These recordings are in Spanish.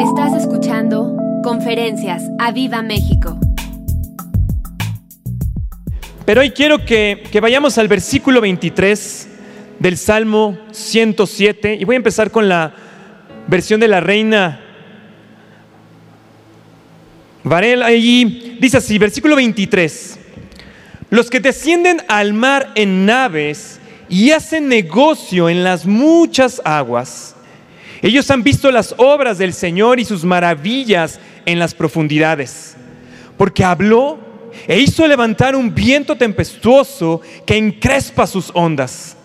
Estás escuchando Conferencias a Viva México. Pero hoy quiero que, que vayamos al versículo 23 del Salmo 107 y voy a empezar con la versión de la reina Varela. Allí dice así, versículo 23. Los que descienden al mar en naves y hacen negocio en las muchas aguas ellos han visto las obras del Señor y sus maravillas en las profundidades, porque habló e hizo levantar un viento tempestuoso que encrespa sus ondas.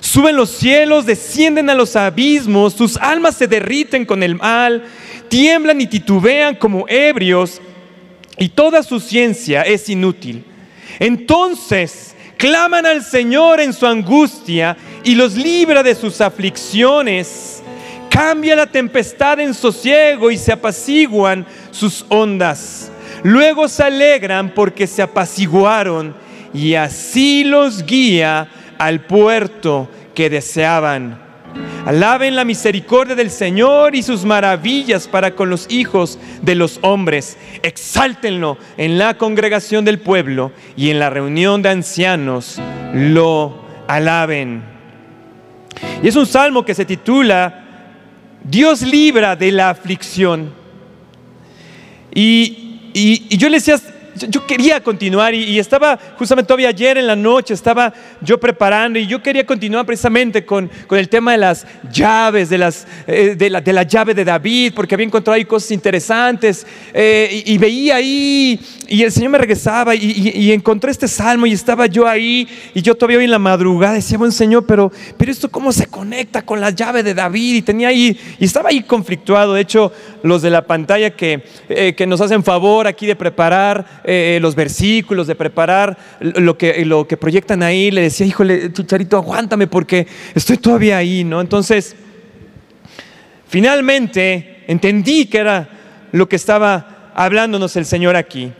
Suben los cielos, descienden a los abismos, sus almas se derriten con el mal, tiemblan y titubean como ebrios, y toda su ciencia es inútil. Entonces claman al Señor en su angustia y los libra de sus aflicciones Cambia la tempestad en sosiego y se apaciguan sus ondas. Luego se alegran porque se apaciguaron y así los guía al puerto que deseaban. Alaben la misericordia del Señor y sus maravillas para con los hijos de los hombres. Exáltenlo en la congregación del pueblo y en la reunión de ancianos. Lo alaben. Y es un salmo que se titula Dios libra de la aflicción. Y, yo le decía, yo quería continuar y, estaba justamente todavía ayer en la noche, estaba yo preparando y yo quería continuar precisamente con, el tema de las llaves, de, las, eh, de, la, de, la, llave de David, porque había encontrado ahí cosas interesantes eh, y, veía ahí y el Señor me regresaba y, encontré este salmo y estaba yo ahí y yo todavía hoy en la madrugada decía, buen Señor, pero, pero esto cómo se conecta con la llave de David y tenía ahí, y estaba ahí conflictuado, de hecho los de la pantalla que, eh, que nos hacen favor aquí de preparar eh, los versículos, de preparar lo que, lo que proyectan ahí, le decía, híjole, Chicharito, aguántame porque estoy todavía ahí, ¿no? Entonces, finalmente entendí que era lo que estaba hablándonos el Señor aquí.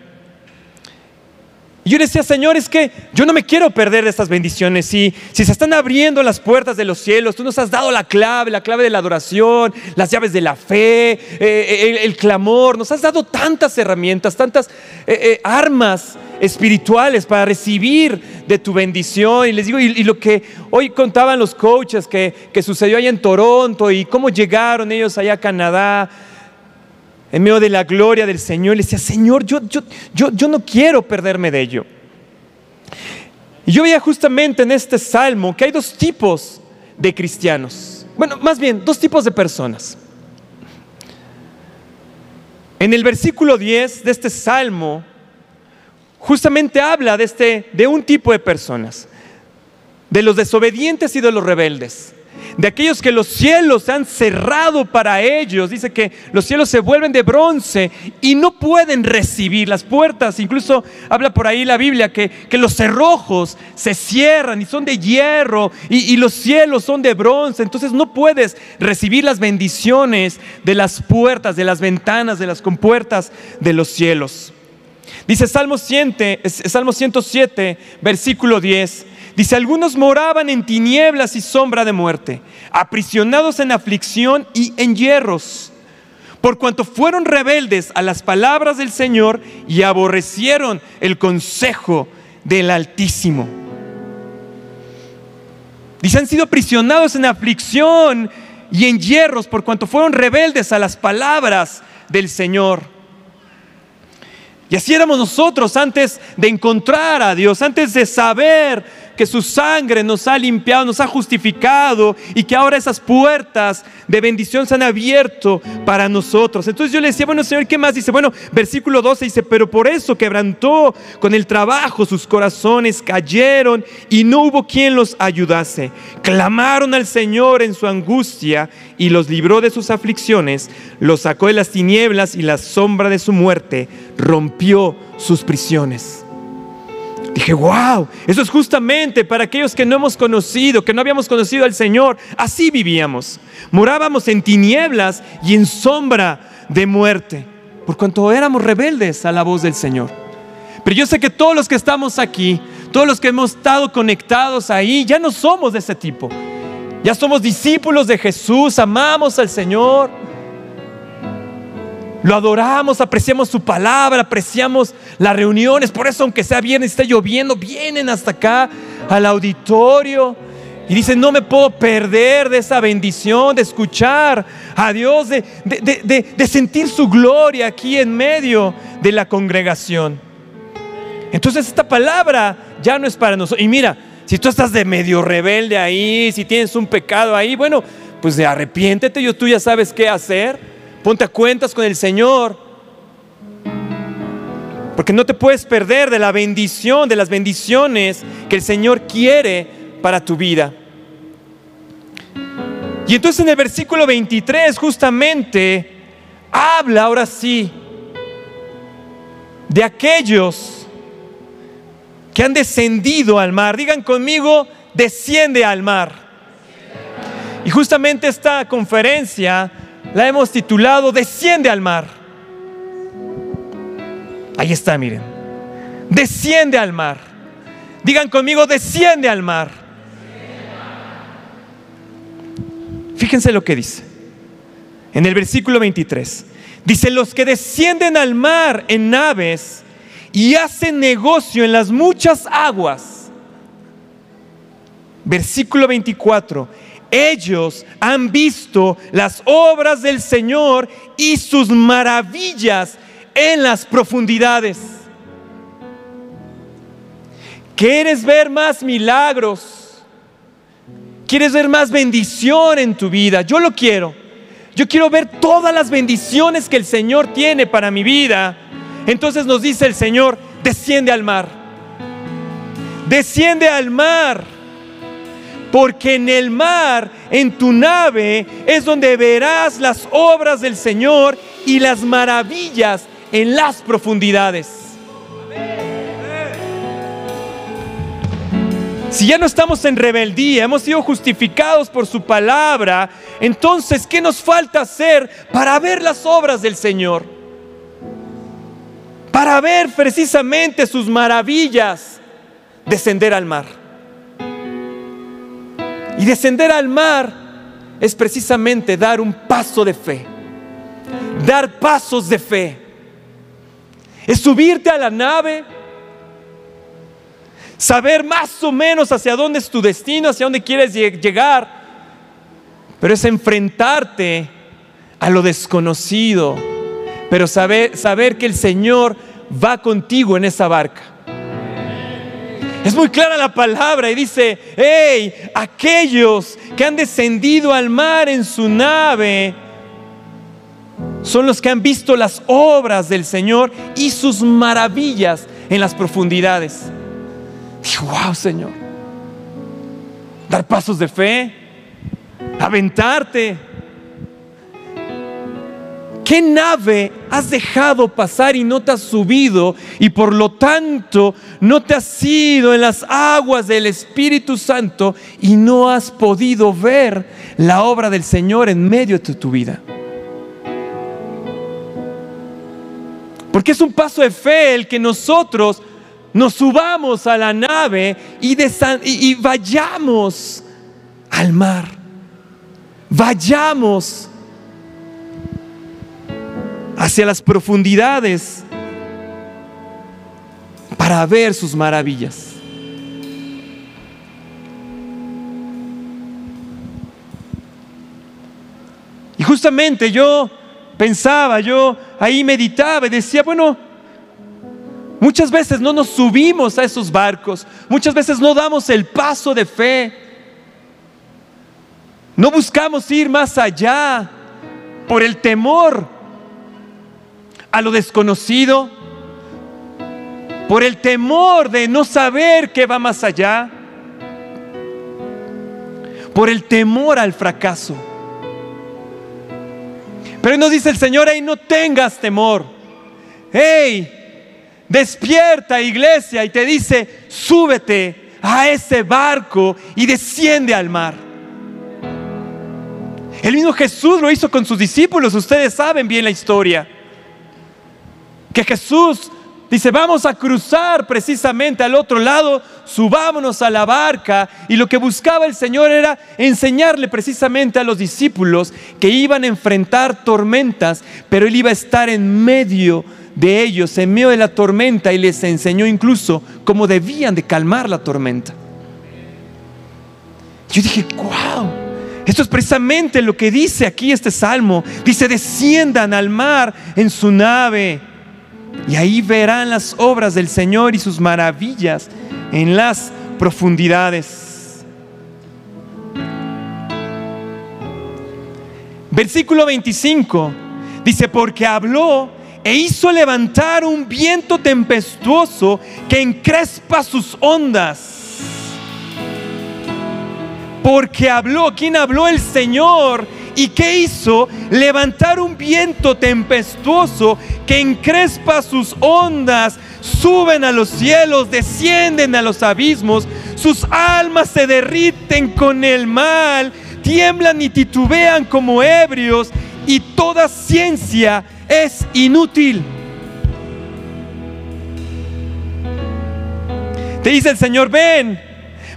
Y yo decía, Señor, es que yo no me quiero perder de estas bendiciones. Si, si se están abriendo las puertas de los cielos, tú nos has dado la clave, la clave de la adoración, las llaves de la fe, eh, el, clamor, nos has dado tantas herramientas, tantas eh, eh, armas espirituales para recibir de tu bendición. Y les digo, y, lo que hoy contaban los coaches que, que sucedió allá en Toronto y cómo llegaron ellos allá a Canadá en medio de la gloria del Señor, le decía, Señor, yo, yo, yo, yo no quiero perderme de ello. Y yo veía justamente en este salmo que hay dos tipos de cristianos. Bueno, más bien, dos tipos de personas. En el versículo 10 de este salmo, justamente habla de, este, de un tipo de personas, de los desobedientes y de los rebeldes de aquellos que los cielos se han cerrado para ellos. Dice que los cielos se vuelven de bronce y no pueden recibir las puertas. Incluso habla por ahí la Biblia que, los cerrojos se cierran y son de hierro y, los cielos son de bronce. Entonces no puedes recibir las bendiciones de las puertas, de las ventanas, de las compuertas de los cielos. Dice Salmo, 100, Salmo 107, versículo 10. Dice, algunos moraban en tinieblas y sombra de muerte, aprisionados en aflicción y en hierros, por cuanto fueron rebeldes a las palabras del Señor y aborrecieron el consejo del Altísimo. Dice, han sido aprisionados en aflicción y en hierros, por cuanto fueron rebeldes a las palabras del Señor. Y así éramos nosotros antes de encontrar a Dios, antes de saber que su sangre nos ha limpiado, nos ha justificado y que ahora esas puertas de bendición se han abierto para nosotros. Entonces yo le decía, bueno Señor, ¿qué más? Dice, bueno, versículo 12 dice, pero por eso quebrantó con el trabajo, sus corazones cayeron y no hubo quien los ayudase. Clamaron al Señor en su angustia y los libró de sus aflicciones, los sacó de las tinieblas y la sombra de su muerte rompió sus prisiones. Dije, wow, eso es justamente para aquellos que no hemos conocido, que no habíamos conocido al Señor. Así vivíamos. Morábamos en tinieblas y en sombra de muerte, por cuanto éramos rebeldes a la voz del Señor. Pero yo sé que todos los que estamos aquí, todos los que hemos estado conectados ahí, ya no somos de ese tipo. Ya somos discípulos de Jesús, amamos al Señor. Lo adoramos, apreciamos su palabra, apreciamos las reuniones. Por eso, aunque sea viernes, está lloviendo, vienen hasta acá al auditorio. Y dicen, no me puedo perder de esa bendición, de escuchar a Dios, de, de, sentir su gloria aquí en medio de la congregación. Entonces esta palabra ya no es para nosotros. Y mira, si tú estás de medio rebelde ahí, si tienes un pecado ahí, bueno, pues de arrepiéntete, yo tú ya sabes qué hacer. Ponte a cuentas con el Señor. Porque no te puedes perder de la bendición, de las bendiciones que el Señor quiere para tu vida. Y entonces en el versículo 23 justamente habla ahora sí de aquellos que han descendido al mar. Digan conmigo, desciende al mar. Y justamente esta conferencia la hemos titulado Desciende al mar. Ahí está, miren. Desciende al mar. Digan conmigo, desciende al mar. Fíjense lo que dice. En el versículo 23. Dice, los que descienden al mar en naves y hacen negocio en las muchas aguas. Versículo 24. Ellos han visto las obras del Señor y sus maravillas en las profundidades. ¿Quieres ver más milagros? ¿Quieres ver más bendición en tu vida? Yo lo quiero. Yo quiero ver todas las bendiciones que el Señor tiene para mi vida entonces nos dice el Señor, desciende al mar. Desciende al mar. Porque en el mar, en tu nave, es donde verás las obras del Señor y las maravillas en las profundidades. Si ya no estamos en rebeldía, hemos sido justificados por su palabra, entonces, ¿qué nos falta hacer para ver las obras del Señor? para ver precisamente sus maravillas, descender al mar. Y descender al mar es precisamente dar un paso de fe, dar pasos de fe. Es subirte a la nave, saber más o menos hacia dónde es tu destino, hacia dónde quieres llegar, pero es enfrentarte a lo desconocido pero saber, saber que el Señor va contigo en esa barca. Es muy clara la palabra y dice, hey, aquellos que han descendido al mar en su nave son los que han visto las obras del Señor y sus maravillas en las profundidades. Dijo, wow, Señor, dar pasos de fe, aventarte ¿Qué nave has dejado pasar y no te has subido y por lo tanto no te has ido en las aguas del Espíritu Santo y no has podido ver la obra del Señor en medio de tu vida? Porque es un paso de fe el que nosotros nos subamos a la nave y, y vayamos al mar. Vayamos hacia las profundidades para ver sus maravillas. Y justamente yo pensaba, yo ahí meditaba y decía, bueno, muchas veces no nos subimos a esos barcos, muchas veces no damos el paso de fe, no buscamos ir más allá por el temor a lo desconocido, por el temor de no saber qué va más allá, por el temor al fracaso. Pero nos dice el Señor, hey, no tengas temor. Hey, despierta iglesia y te dice, súbete a ese barco y desciende al mar. El mismo Jesús lo hizo con sus discípulos, ustedes saben bien la historia que Jesús dice, vamos a cruzar precisamente al otro lado, subámonos a la barca. Y lo que buscaba el Señor era enseñarle precisamente a los discípulos que iban a enfrentar tormentas, pero Él iba a estar en medio de ellos, en medio de la tormenta, y les enseñó incluso cómo debían de calmar la tormenta. Yo dije, wow, esto es precisamente lo que dice aquí este salmo. Dice, desciendan al mar en su nave y ahí verán las obras del Señor y sus maravillas en las profundidades. Versículo 25 dice, porque habló e hizo levantar un viento tempestuoso que encrespa sus ondas. Porque habló, ¿quién habló? El Señor ¿Y qué hizo? Levantar un viento tempestuoso que encrespa sus ondas, suben a los cielos, descienden a los abismos, sus almas se derriten con el mal, tiemblan y titubean como ebrios, y toda ciencia es inútil. Te dice el Señor, ven,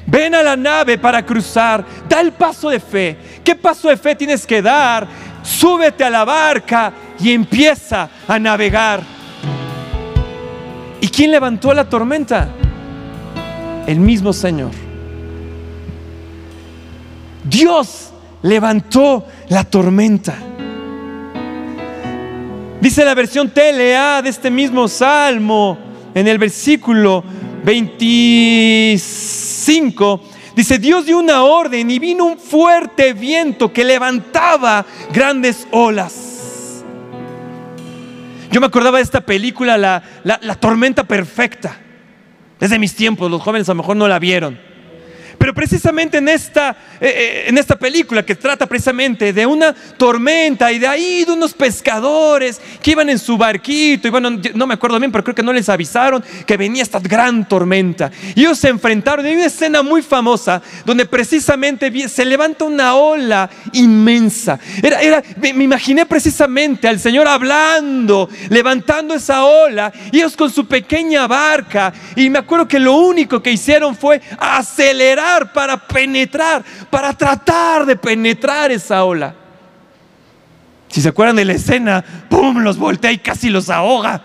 ven a la nave para cruzar, da el paso de fe. ¿Qué paso de fe tienes que dar? Súbete a la barca y empieza a navegar. ¿Y quién levantó la tormenta? El mismo Señor. Dios levantó la tormenta. Dice la versión TLA de este mismo salmo en el versículo 25 Dice, Dios dio una orden y vino un fuerte viento que levantaba grandes olas. Yo me acordaba de esta película, La, la Tormenta Perfecta. Desde mis tiempos, los jóvenes a lo mejor no la vieron. Pero precisamente en esta, eh, eh, en esta película que trata precisamente de una tormenta y de ahí de unos pescadores que iban en su barquito y bueno, no me acuerdo bien, pero creo que no les avisaron que venía esta gran tormenta. Y ellos se enfrentaron y hay una escena muy famosa donde precisamente se levanta una ola inmensa. Era, era, me, me imaginé precisamente al Señor hablando, levantando esa ola y ellos con su pequeña barca y me acuerdo que lo único que hicieron fue acelerar para penetrar, para tratar de penetrar esa ola. Si se acuerdan de la escena, ¡pum! los voltea y casi los ahoga.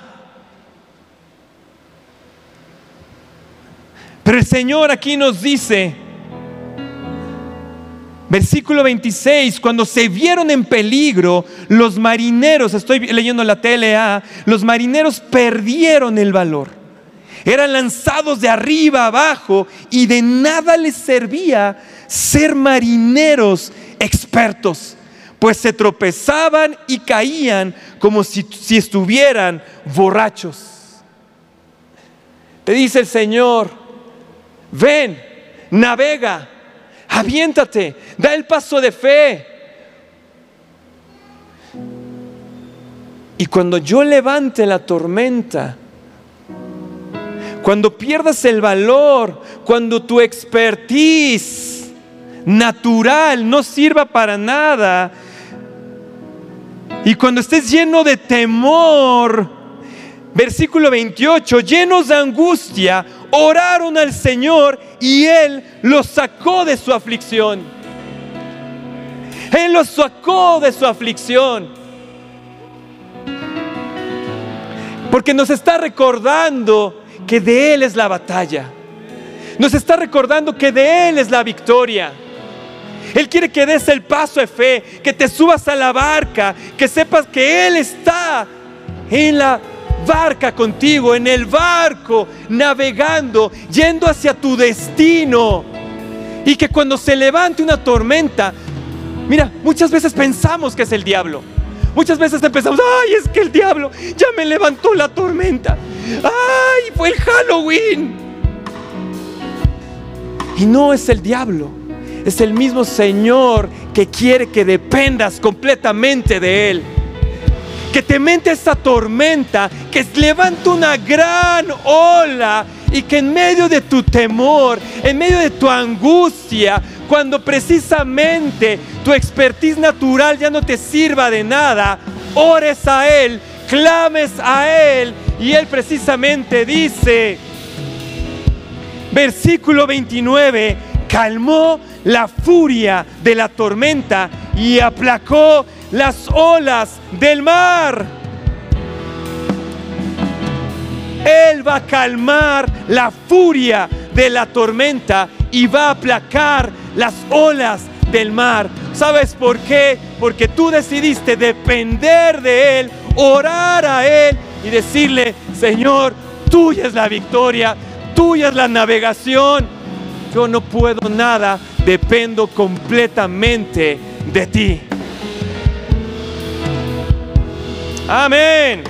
Pero el Señor aquí nos dice, versículo 26, cuando se vieron en peligro, los marineros, estoy leyendo la TLA, los marineros perdieron el valor eran lanzados de arriba abajo y de nada les servía ser marineros expertos, pues se tropezaban y caían como si, si estuvieran borrachos. Te dice el Señor, ven, navega, aviéntate, da el paso de fe. Y cuando yo levante la tormenta, cuando pierdas el valor, cuando tu expertise natural no sirva para nada, y cuando estés lleno de temor, versículo 28, llenos de angustia, oraron al Señor y Él los sacó de su aflicción. Él los sacó de su aflicción. Porque nos está recordando que de Él es la batalla. Nos está recordando que de Él es la victoria. Él quiere que des el paso de fe, que te subas a la barca, que sepas que Él está en la barca contigo, en el barco, navegando, yendo hacia tu destino. Y que cuando se levante una tormenta, mira, muchas veces pensamos que es el diablo. Muchas veces pensamos, ay, es que el diablo ya me levantó la tormenta. ¡Ay! Fue el Halloween. Y no es el diablo, es el mismo Señor que quiere que dependas completamente de Él. Que te mente esta tormenta, que levanta una gran ola y que en medio de tu temor, en medio de tu angustia, cuando precisamente tu expertise natural ya no te sirva de nada, ores a Él, clames a Él Y él precisamente dice, versículo 29, calmó la furia de la tormenta y aplacó las olas del mar. Él va a calmar la furia de la tormenta y va a aplacar las olas del mar. ¿Sabes por qué? Porque tú decidiste depender de Él, orar a Él y decirle, Señor, tuya es la victoria, tuya es la navegación. Yo no puedo nada, dependo completamente de ti. Amén.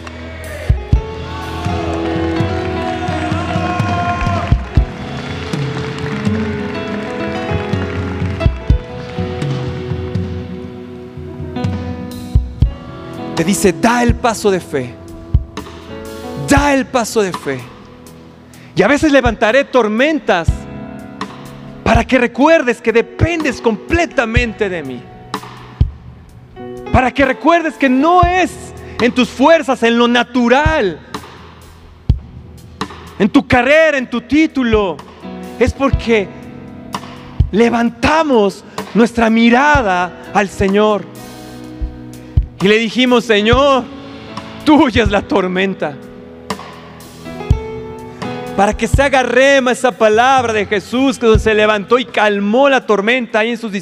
Te dice, da el paso de fe. Da el paso de fe. Y a veces levantaré tormentas para que recuerdes que dependes completamente de mí. Para que recuerdes que no es en tus fuerzas, en lo natural, en tu carrera, en tu título. Es porque levantamos nuestra mirada al Señor. Y le dijimos, Señor, tuya es la tormenta. Para que se haga rema esa palabra de Jesús que se levantó y calmó la tormenta ahí en sus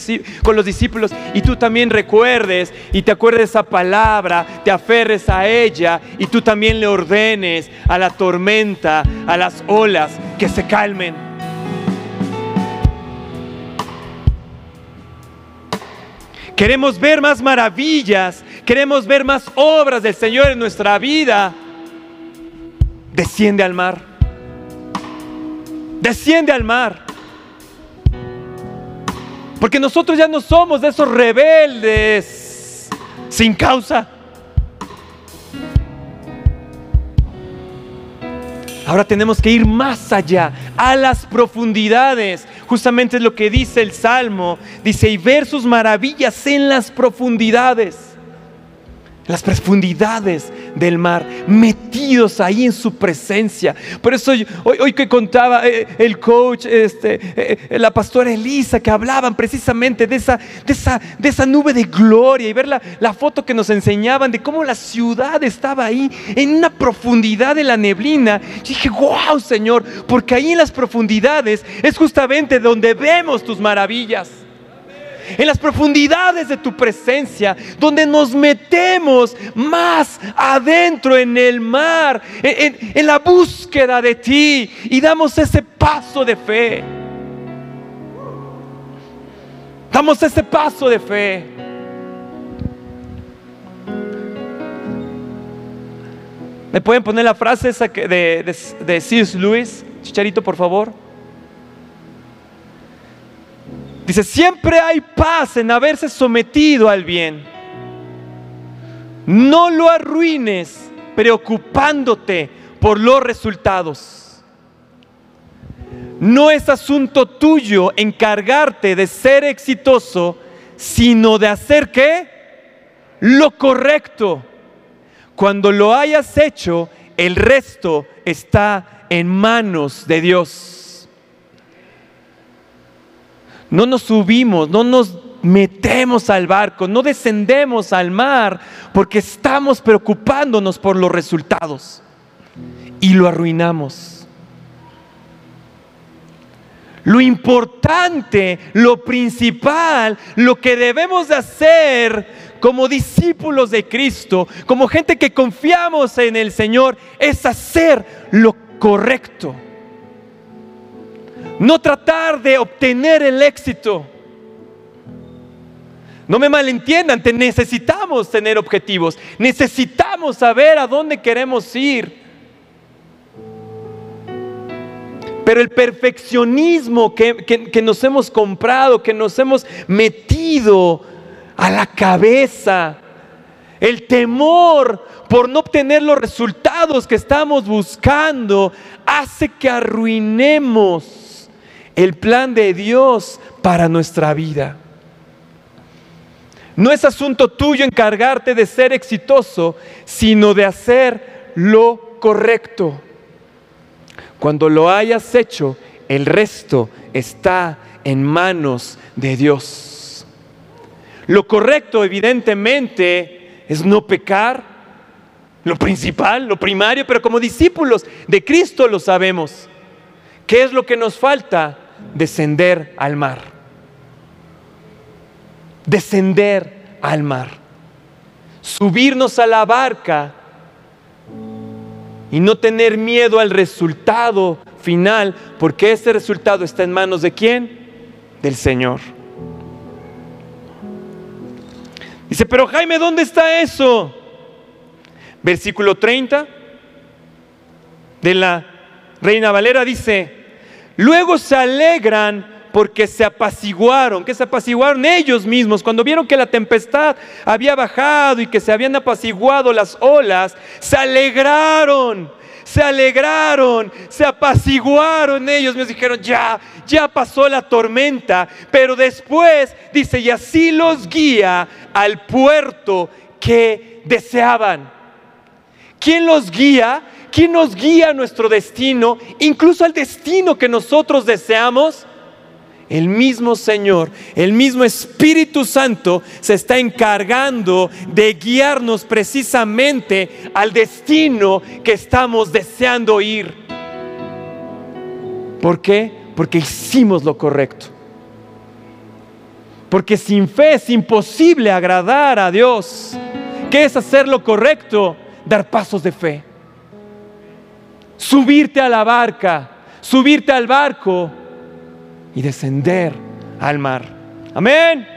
con los discípulos. Y tú también recuerdes y te acuerdes de esa palabra, te aferres a ella y tú también le ordenes a la tormenta, a las olas, que se calmen. Queremos ver más maravillas, queremos ver más obras del Señor en nuestra vida. Desciende al mar. Desciende al mar. Porque nosotros ya no somos de esos rebeldes sin causa. Ahora tenemos que ir más allá, a las profundidades. Justamente es lo que dice el Salmo. Dice, y ver sus maravillas en las profundidades las profundidades del mar, metidos ahí en su presencia. Por eso hoy, que contaba eh, el coach, este, eh, la pastora Elisa, que hablaban precisamente de esa, de esa, de esa nube de gloria y ver la, la foto que nos enseñaban de cómo la ciudad estaba ahí en una profundidad de la neblina. Y dije, wow, Señor, porque ahí en las profundidades es justamente donde vemos tus maravillas en las profundidades de tu presencia, donde nos metemos más adentro en el mar, en, la búsqueda de ti y damos ese paso de fe. Damos ese paso de fe. ¿Me pueden poner la frase de, de, de C.S. Lewis? Chicharito, por favor. Dice, siempre hay paz en haberse sometido al bien. No lo arruines preocupándote por los resultados. No es asunto tuyo encargarte de ser exitoso, sino de hacer qué? Lo correcto. Cuando lo hayas hecho, el resto está en manos de Dios. No nos subimos, no nos metemos al barco, no descendemos al mar porque estamos preocupándonos por los resultados y lo arruinamos. Lo importante, lo principal, lo que debemos de hacer como discípulos de Cristo, como gente que confiamos en el Señor, es hacer lo correcto no tratar de obtener el éxito. No me malentiendan, necesitamos tener objetivos, necesitamos saber a dónde queremos ir. Pero el perfeccionismo que, que, nos hemos comprado, que nos hemos metido a la cabeza, el temor por no obtener los resultados que estamos buscando, hace que arruinemos el plan de Dios para nuestra vida. No es asunto tuyo encargarte de ser exitoso, sino de hacer lo correcto. Cuando lo hayas hecho, el resto está en manos de Dios. Lo correcto, evidentemente, es no pecar, lo principal, lo primario, pero como discípulos de Cristo lo sabemos. ¿Qué es lo que nos falta? Descender al mar. Descender al mar. Subirnos a la barca y no tener miedo al resultado final, porque ese resultado está en manos de quién? Del Señor. Dice, pero Jaime, ¿dónde está eso? Versículo 30 de la Reina Valera dice, luego se alegran porque se apaciguaron, que se apaciguaron ellos mismos, cuando vieron que la tempestad había bajado y que se habían apaciguado las olas, se alegraron, se alegraron, se apaciguaron ellos, me dijeron, ya, ya pasó la tormenta, pero después dice, y así los guía al puerto que deseaban. ¿Quién los guía? ¿Quién nos guía a nuestro destino? Incluso al destino que nosotros deseamos. El mismo Señor, el mismo Espíritu Santo se está encargando de guiarnos precisamente al destino que estamos deseando ir. ¿Por qué? Porque hicimos lo correcto. Porque sin fe es imposible agradar a Dios. ¿Qué es hacer lo correcto? dar pasos de fe. Subirte a la barca, subirte al barco y descender al mar. Amén.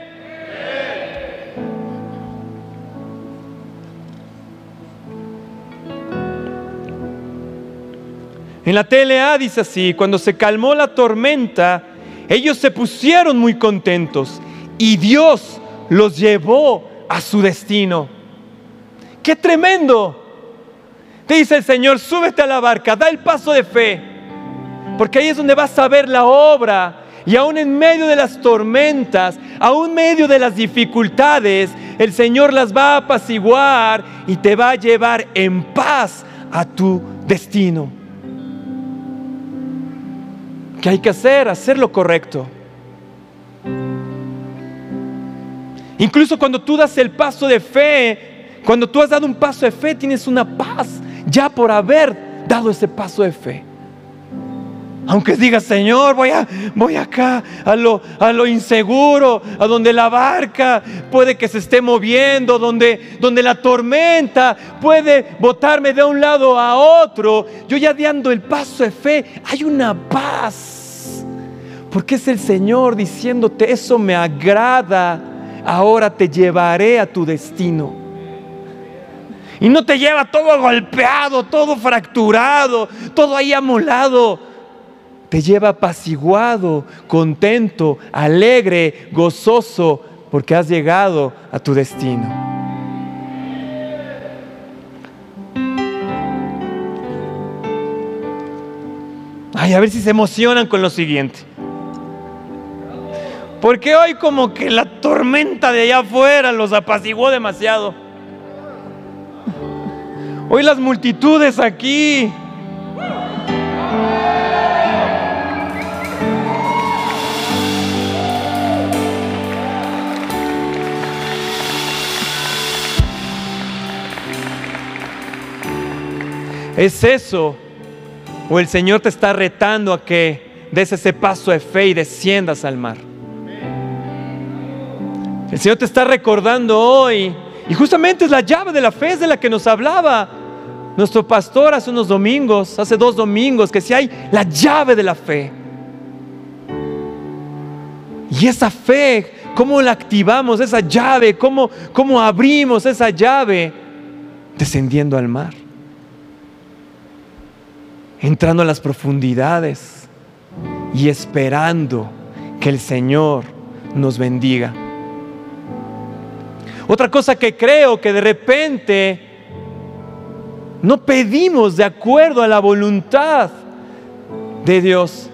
En la TLA dice así, cuando se calmó la tormenta, ellos se pusieron muy contentos y Dios los llevó a su destino. ¡Qué tremendo! Dice el Señor, súbete a la barca, da el paso de fe, porque ahí es donde vas a ver la obra. Y aún en medio de las tormentas, aún en medio de las dificultades, el Señor las va a apaciguar y te va a llevar en paz a tu destino. ¿Qué hay que hacer? Hacer lo correcto. Incluso cuando tú das el paso de fe, cuando tú has dado un paso de fe, tienes una paz ya por haber dado ese paso de fe. Aunque digas, Señor, voy, a, voy acá a lo, a lo inseguro, a donde la barca puede que se esté moviendo, donde, donde la tormenta puede botarme de un lado a otro. Yo ya dando el paso de fe, hay una paz. Porque es el Señor diciéndote, eso me agrada, ahora te llevaré a tu destino. Y no te lleva todo golpeado, todo fracturado, todo ahí amolado. Te lleva apaciguado, contento, alegre, gozoso, porque has llegado a tu destino. Ay, a ver si se emocionan con lo siguiente. Porque hoy como que la tormenta de allá afuera los apaciguó demasiado. Hoy las multitudes aquí. ¿Es eso? ¿O el Señor te está retando a que des ese paso de fe y desciendas al mar? El Señor te está recordando hoy, y justamente es la llave de la fe, es de la que nos hablaba nuestro pastor hace unos domingos, hace dos domingos, que si hay la llave de la fe. Y esa fe, ¿cómo la activamos? Esa llave, ¿cómo, cómo abrimos esa llave? Descendiendo al mar. Entrando a las profundidades y esperando que el Señor nos bendiga. Otra cosa que creo que de repente no pedimos de acuerdo a la voluntad de Dios.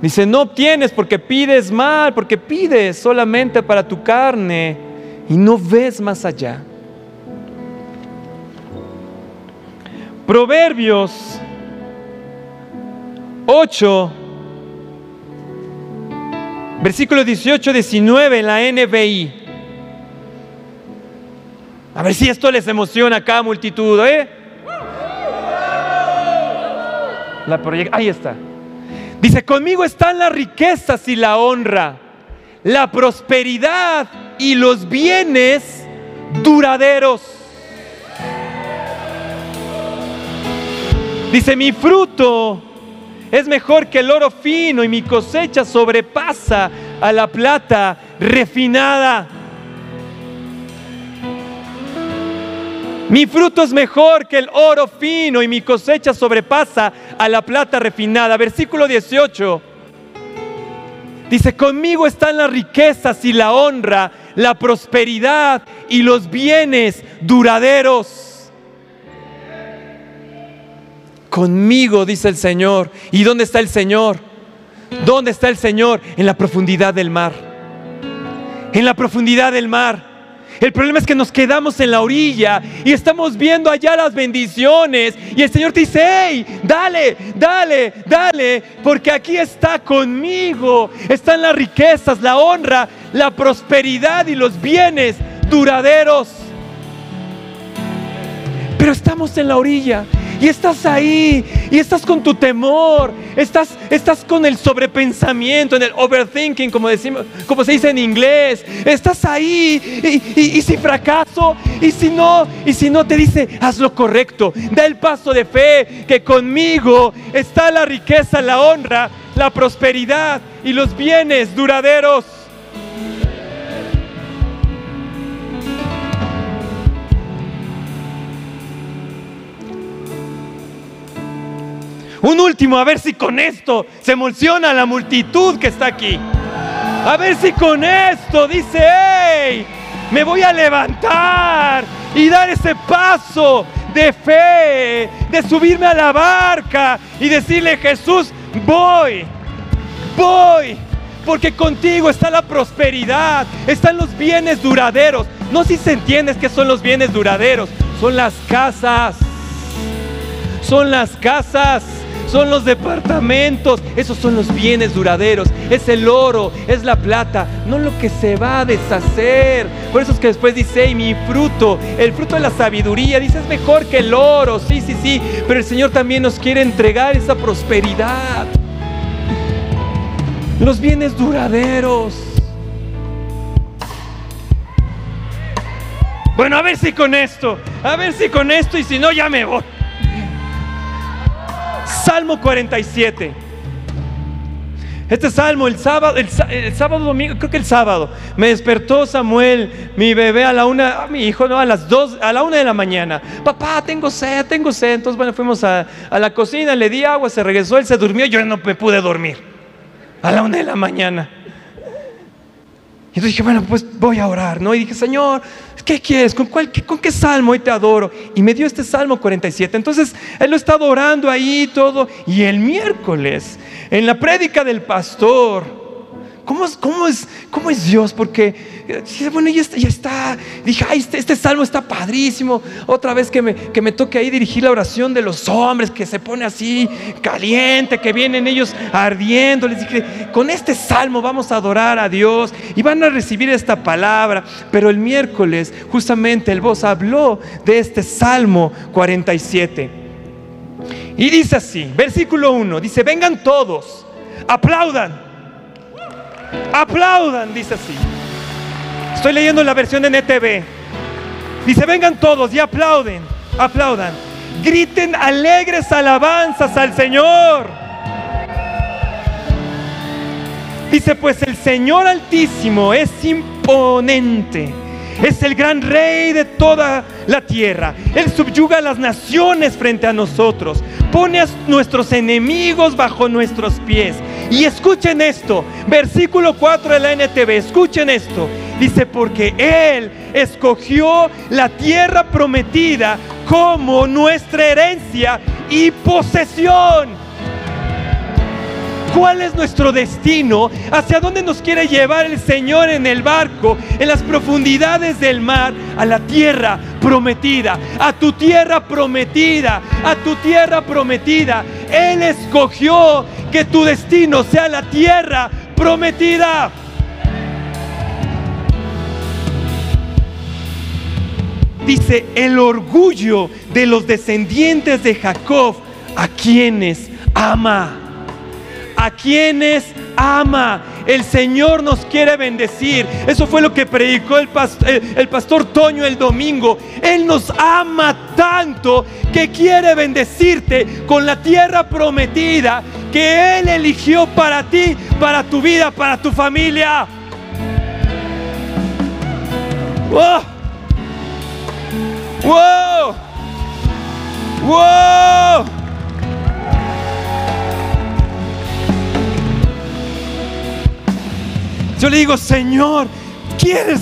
Dice, no obtienes porque pides mal, porque pides solamente para tu carne y no ves más allá. Proverbios 8, versículo 18, 19 en la NBI. A ver si esto les emociona a cada multitud, ¿eh? Ahí está. Dice, conmigo están las riquezas y la honra, la prosperidad y los bienes duraderos. Dice, mi fruto es mejor que el oro fino y mi cosecha sobrepasa a la plata refinada. Mi fruto es mejor que el oro fino y mi cosecha sobrepasa a la plata refinada. Versículo 18. Dice, conmigo están las riquezas y la honra, la prosperidad y los bienes duraderos. Conmigo, dice el Señor. ¿Y dónde está el Señor? ¿Dónde está el Señor? En la profundidad del mar. En la profundidad del mar. El problema es que nos quedamos en la orilla y estamos viendo allá las bendiciones. Y el Señor te dice, hey, dale, dale, dale, porque aquí está conmigo. Están las riquezas, la honra, la prosperidad y los bienes duraderos. Pero estamos en la orilla y estás ahí, y estás con tu temor, estás, estás con el sobrepensamiento, en el overthinking, como, decimos, como se dice en inglés. Estás ahí, y, si fracaso, y si no, y si no te dice, haz lo correcto, da el paso de fe, que conmigo está la riqueza, la honra, la prosperidad y los bienes duraderos. Un último, a ver si con esto se emociona la multitud que está aquí. A ver si con esto dice, hey, me voy a levantar y dar ese paso de fe, de subirme a la barca y decirle, Jesús, voy, voy, porque contigo está la prosperidad, están los bienes duraderos. No si se entiende que son los bienes duraderos, son las casas, son las casas son los departamentos, esos son los bienes duraderos, es el oro, es la plata, no lo que se va a deshacer. Por eso es que después dice, y mi fruto, el fruto de la sabiduría, dice, es mejor que el oro, sí, sí, sí, pero el Señor también nos quiere entregar esa prosperidad. Los bienes duraderos. Bueno, a ver si con esto, a ver si con esto y si no ya me voy. Salmo 47. Este salmo, el sábado, el, sábado domingo, creo que el sábado, me despertó Samuel, mi bebé, a la una, mi hijo, no, a las dos, a la una de la mañana. Papá, tengo sed, tengo sed. Entonces, bueno, fuimos a, la cocina, le di agua, se regresó, él se durmió, yo no me pude dormir. A la una de la mañana. Y entonces dije, bueno, pues voy a orar, ¿no? Y dije, Señor, ¿qué quieres? ¿Con, cuál, ¿Con qué salmo hoy te adoro? Y me dio este salmo 47. Entonces, él lo estaba orando ahí todo. Y el miércoles, en la prédica del pastor, ¿Cómo es, cómo es, cómo es Dios? Porque, bueno, ya está, ya está. Dije, ay, este, este, salmo está padrísimo. Otra vez que me, que me toque ahí dirigir la oración de los hombres, que se pone así caliente, que vienen ellos ardiendo. Les dije, con este salmo vamos a adorar a Dios y van a recibir esta palabra. Pero el miércoles, justamente, el voz habló de este salmo 47. Y dice así, versículo 1, dice, vengan todos, aplaudan Aplaudan, dice así. Estoy leyendo la versión de NTV. Dice, vengan todos y aplauden, aplaudan. Griten alegres alabanzas al Señor. Dice, pues el Señor Altísimo es imponente. Es el gran rey de toda la tierra. Él subyuga a las naciones frente a nosotros. Pone a nuestros enemigos bajo nuestros pies. Y escuchen esto, versículo 4 de la NTV, escuchen esto. Dice, porque Él escogió la tierra prometida como nuestra herencia y posesión. ¿Cuál es nuestro destino? ¿Hacia dónde nos quiere llevar el Señor en el barco, en las profundidades del mar, a la tierra prometida, a tu tierra prometida, a tu tierra prometida. Él escogió que tu destino sea la tierra prometida. Dice el orgullo de los descendientes de Jacob, a quienes ama, a quienes ama. El Señor nos quiere bendecir. Eso fue lo que predicó el pastor, Toño el domingo. Él nos ama tanto que quiere bendecirte con la tierra prometida que Él eligió para ti, para tu vida, para tu familia. ¡Wow! ¡Wow! ¡Wow! Yo le digo, Señor, ¿quieres,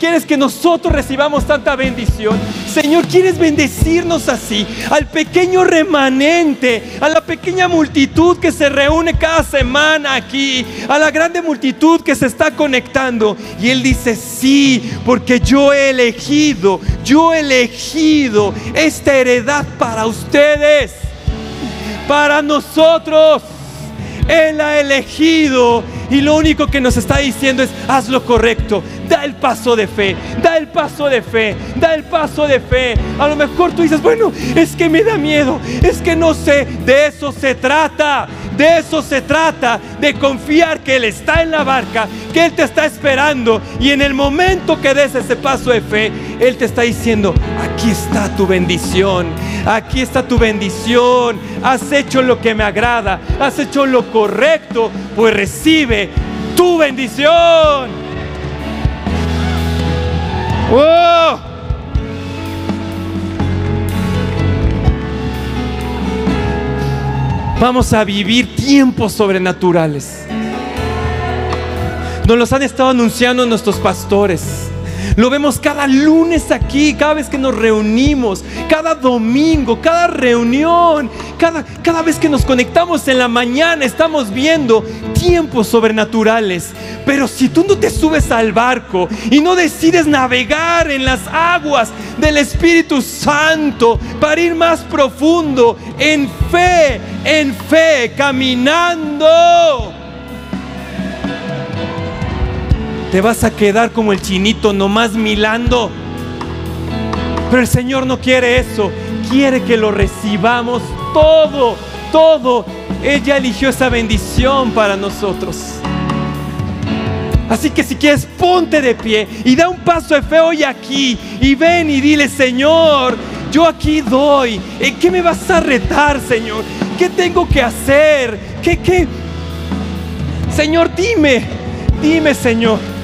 ¿quieres que nosotros recibamos tanta bendición? Señor, ¿quieres bendecirnos así? Al pequeño remanente, a la pequeña multitud que se reúne cada semana aquí, a la grande multitud que se está conectando. Y Él dice, sí, porque yo he elegido, yo he elegido esta heredad para ustedes, para nosotros. Él ha elegido y lo único que nos está diciendo es, haz lo correcto, da el paso de fe, da el paso de fe, da el paso de fe. A lo mejor tú dices, bueno, es que me da miedo, es que no sé, de eso se trata. De eso se trata, de confiar que Él está en la barca, que Él te está esperando y en el momento que des ese paso de fe, Él te está diciendo, aquí está tu bendición, aquí está tu bendición, has hecho lo que me agrada, has hecho lo correcto, pues recibe tu bendición. ¡Oh! Vamos a vivir tiempos sobrenaturales. Nos los han estado anunciando nuestros pastores. Lo vemos cada lunes aquí, cada vez que nos reunimos, cada domingo, cada reunión, cada, cada vez que nos conectamos en la mañana, estamos viendo tiempos sobrenaturales. Pero si tú no te subes al barco y no decides navegar en las aguas del Espíritu Santo para ir más profundo en fe, en fe, caminando te vas a quedar como el chinito nomás milando. Pero el Señor no quiere eso, quiere que lo recibamos todo, todo. Ella eligió esa bendición para nosotros. Así que si quieres, ponte de pie y da un paso de fe hoy aquí y ven y dile, Señor, yo aquí doy. ¿En qué me vas a retar, Señor? ¿Qué tengo que hacer? ¿Qué, qué? Señor, dime, dime, Señor.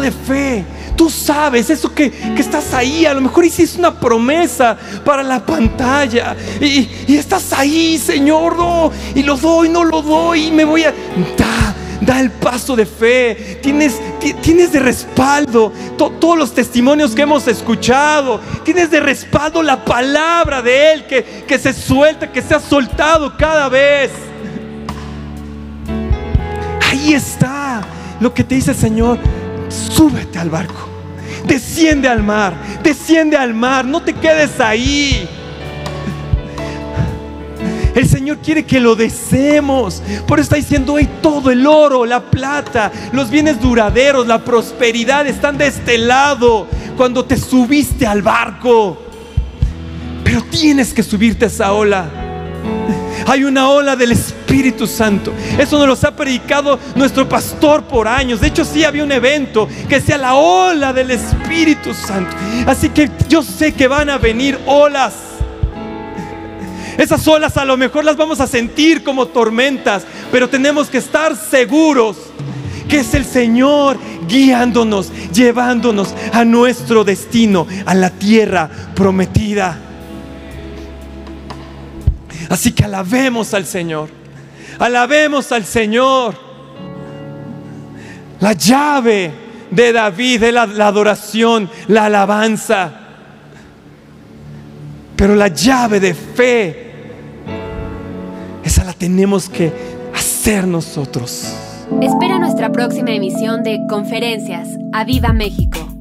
De fe? Tú sabes, eso que, estás ahí, a lo mejor hiciste una promesa para la pantalla. Y, estás ahí, Señor, no, y lo doy, no lo doy, y me voy a... Da, da el paso de fe, tienes, tienes de respaldo todos los testimonios que hemos escuchado, tienes de respaldo la palabra de Él que, que se suelta, que se ha soltado cada vez. Ahí está lo que te dice el Señor súbete al barco, desciende al mar, desciende al mar, no te quedes ahí. El Señor quiere que lo deseemos. Por eso está diciendo, hoy todo el oro, la plata, los bienes duraderos, la prosperidad están de este lado cuando te subiste al barco. Pero tienes que subirte a esa ola. Hay una ola del Espíritu Santo. Eso nos lo ha predicado nuestro pastor por años. De hecho, sí había un evento que sea la ola del Espíritu Santo. Así que yo sé que van a venir olas. Esas olas a lo mejor las vamos a sentir como tormentas, pero tenemos que estar seguros que es el Señor guiándonos, llevándonos a nuestro destino, a la tierra prometida. Así que alabemos al Señor. Alabemos al Señor. La llave de David es la, adoración, la alabanza. Pero la llave de fe, esa la tenemos que hacer nosotros. Espera nuestra próxima emisión de Conferencias. ¡A Viva México!